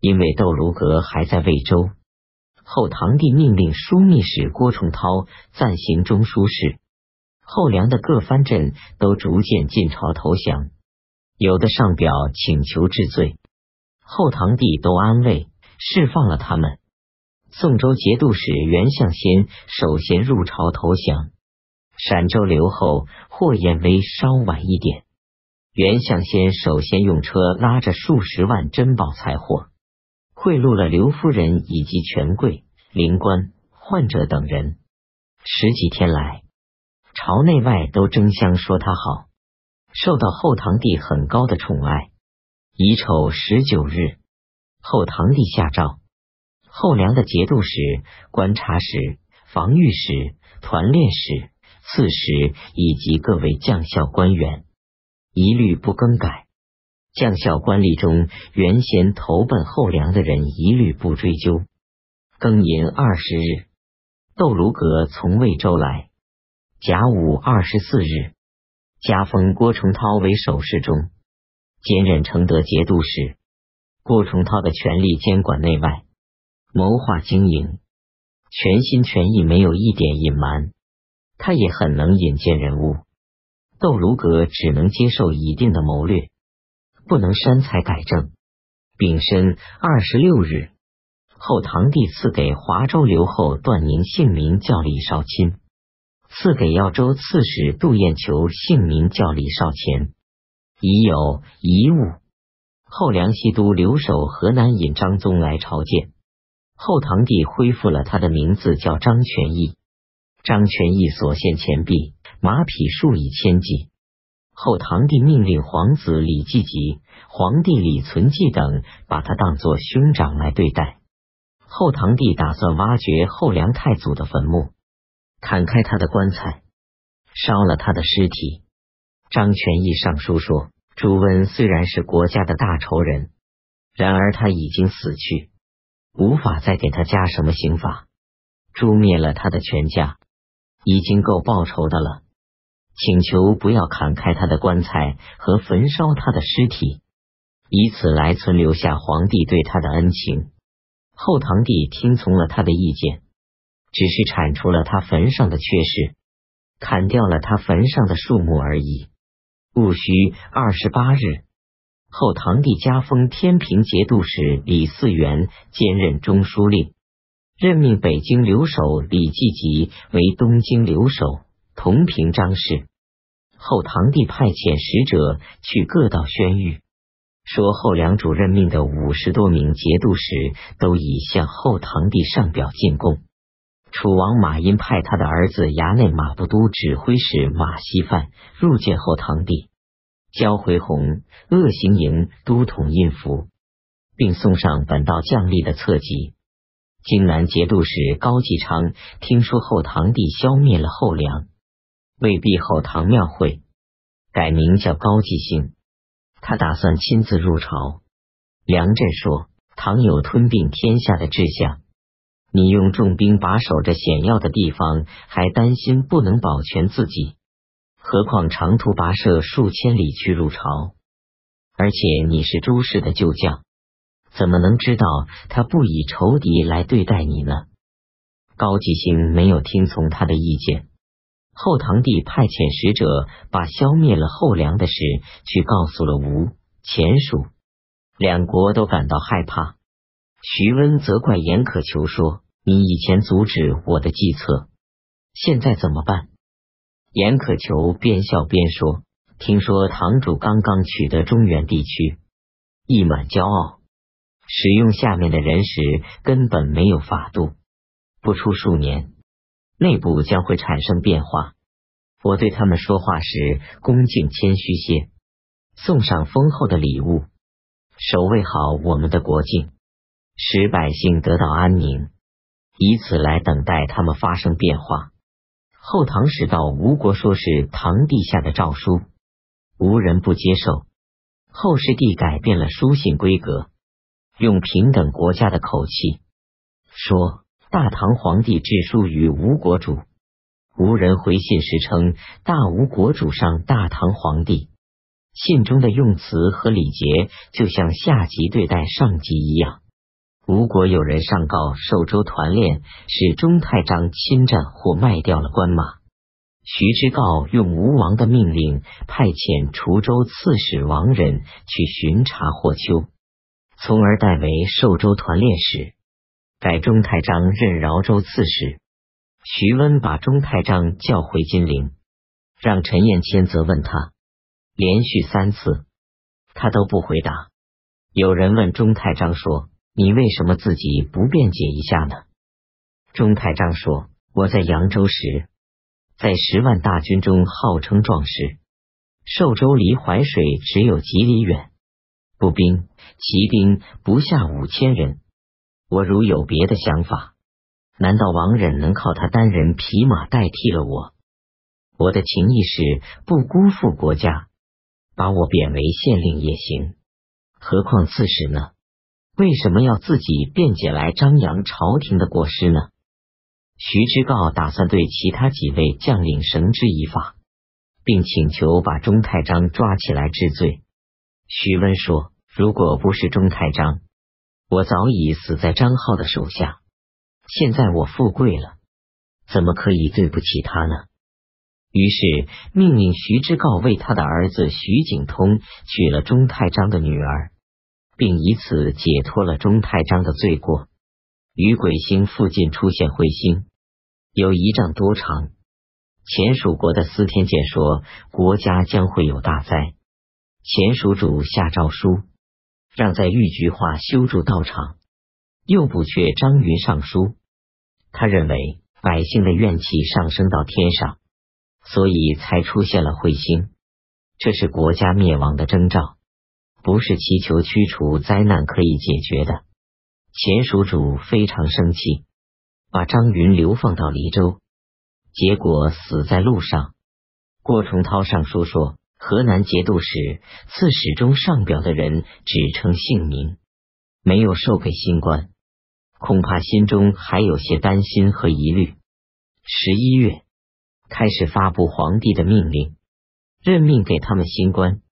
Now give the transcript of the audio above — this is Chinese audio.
因为窦卢阁还在魏州，后唐帝命令枢密使郭崇韬暂行中书事。后梁的各藩镇都逐渐进朝投降，有的上表请求治罪，后唐帝都安慰释放了他们。宋州节度使袁象先首先入朝投降。陕州留后霍彦威稍晚一点。袁相先首先用车拉着数十万珍宝财货，贿赂了刘夫人以及权贵、灵官、患者等人。十几天来，朝内外都争相说他好，受到后唐帝很高的宠爱。乙丑十九日，后唐帝下诏，后梁的节度使、观察使、防御使、团练使。刺史以及各位将校官员一律不更改，将校官吏中原先投奔后梁的人一律不追究。庚寅二十日，窦卢阁从魏州来。甲午二十四日，加封郭崇韬为守侍中，兼任承德节度使。郭崇韬的权力监管内外，谋划经营，全心全意，没有一点隐瞒。他也很能引荐人物，窦卢阁只能接受一定的谋略，不能删才改正。丙申二十六日，后唐帝赐给华州留后段宁姓名叫李少钦，赐给耀州刺史杜彦求姓名叫李少乾。已有遗物。后梁西都留守河南尹张宗来朝见，后唐帝恢复了他的名字，叫张全义。张全义所献钱币、马匹数以千计。后唐帝命令皇子李继吉、皇帝李存纪等把他当作兄长来对待。后唐帝打算挖掘后梁太祖的坟墓，砍开他的棺材，烧了他的尸体。张全义上书说：朱温虽然是国家的大仇人，然而他已经死去，无法再给他加什么刑罚，诛灭了他的全家。已经够报仇的了，请求不要砍开他的棺材和焚烧他的尸体，以此来存留下皇帝对他的恩情。后唐帝听从了他的意见，只是铲除了他坟上的缺失，砍掉了他坟上的树木而已。戊戌二十八日，后唐帝加封天平节度使李嗣源兼任中书令。任命北京留守李继吉为东京留守，同平章事。后唐帝派遣使者去各道宣谕，说后梁主任命的五十多名节度使都已向后唐帝上表进贡。楚王马殷派他的儿子衙内马步都指挥使马希范入见后唐帝，交回红鄂行营都统印符，并送上本道将吏的册籍。荆南节度使高继昌听说后唐帝消灭了后梁，为避后唐庙会，改名叫高继兴。他打算亲自入朝。梁振说：“唐有吞并天下的志向，你用重兵把守着险要的地方，还担心不能保全自己，何况长途跋涉数千里去入朝？而且你是朱氏的旧将。”怎么能知道他不以仇敌来对待你呢？高继兴没有听从他的意见。后唐帝派遣使者把消灭了后梁的事去告诉了吴、前蜀，两国都感到害怕。徐温责怪严可求说：“你以前阻止我的计策，现在怎么办？”严可求边笑边说：“听说堂主刚刚取得中原地区，一满骄傲。”使用下面的人时根本没有法度，不出数年，内部将会产生变化。我对他们说话时恭敬谦虚些，送上丰厚的礼物，守卫好我们的国境，使百姓得到安宁，以此来等待他们发生变化。后唐使到吴国，说是唐帝下的诏书，无人不接受。后世帝改变了书信规格。用平等国家的口气说：“大唐皇帝致书于吴国主，无人回信时称大吴国主上大唐皇帝。信中的用词和礼节，就像下级对待上级一样。”吴国有人上告寿州团练是钟太章侵占或卖掉了官马，徐知诰用吴王的命令派遣滁州刺史王忍去巡查霍丘，从而代为寿州团练使，改钟太章任饶州刺史。徐温把钟太章叫回金陵，让陈彦谦责问他，连续三次，他都不回答。有人问钟太章说。你为什么自己不辩解一下呢？钟太章说：“我在扬州时，在十万大军中号称壮士。寿州离淮水只有几里远，步兵、骑兵不下五千人。我如有别的想法，难道王忍能靠他单人匹马代替了我？我的情意是不辜负国家，把我贬为县令也行。何况刺史呢？”为什么要自己辩解来张扬朝廷的过失呢？徐知诰打算对其他几位将领绳之以法，并请求把钟太章抓起来治罪。徐温说：“如果不是钟太章，我早已死在张浩的手下。现在我富贵了，怎么可以对不起他呢？”于是命令徐知诰为他的儿子徐景通娶了钟太章的女儿。并以此解脱了钟太章的罪过。于鬼星附近出现彗星，有一丈多长。前蜀国的司天监说，国家将会有大灾。前蜀主下诏书，让在玉菊化修筑道场。又补阙张云上书，他认为百姓的怨气上升到天上，所以才出现了彗星，这是国家灭亡的征兆。不是祈求驱除灾难可以解决的。前蜀主非常生气，把张云流放到黎州，结果死在路上。郭崇韬上书说，河南节度使、刺史中上表的人只称姓名，没有授给新官，恐怕心中还有些担心和疑虑。十一月开始发布皇帝的命令，任命给他们新官。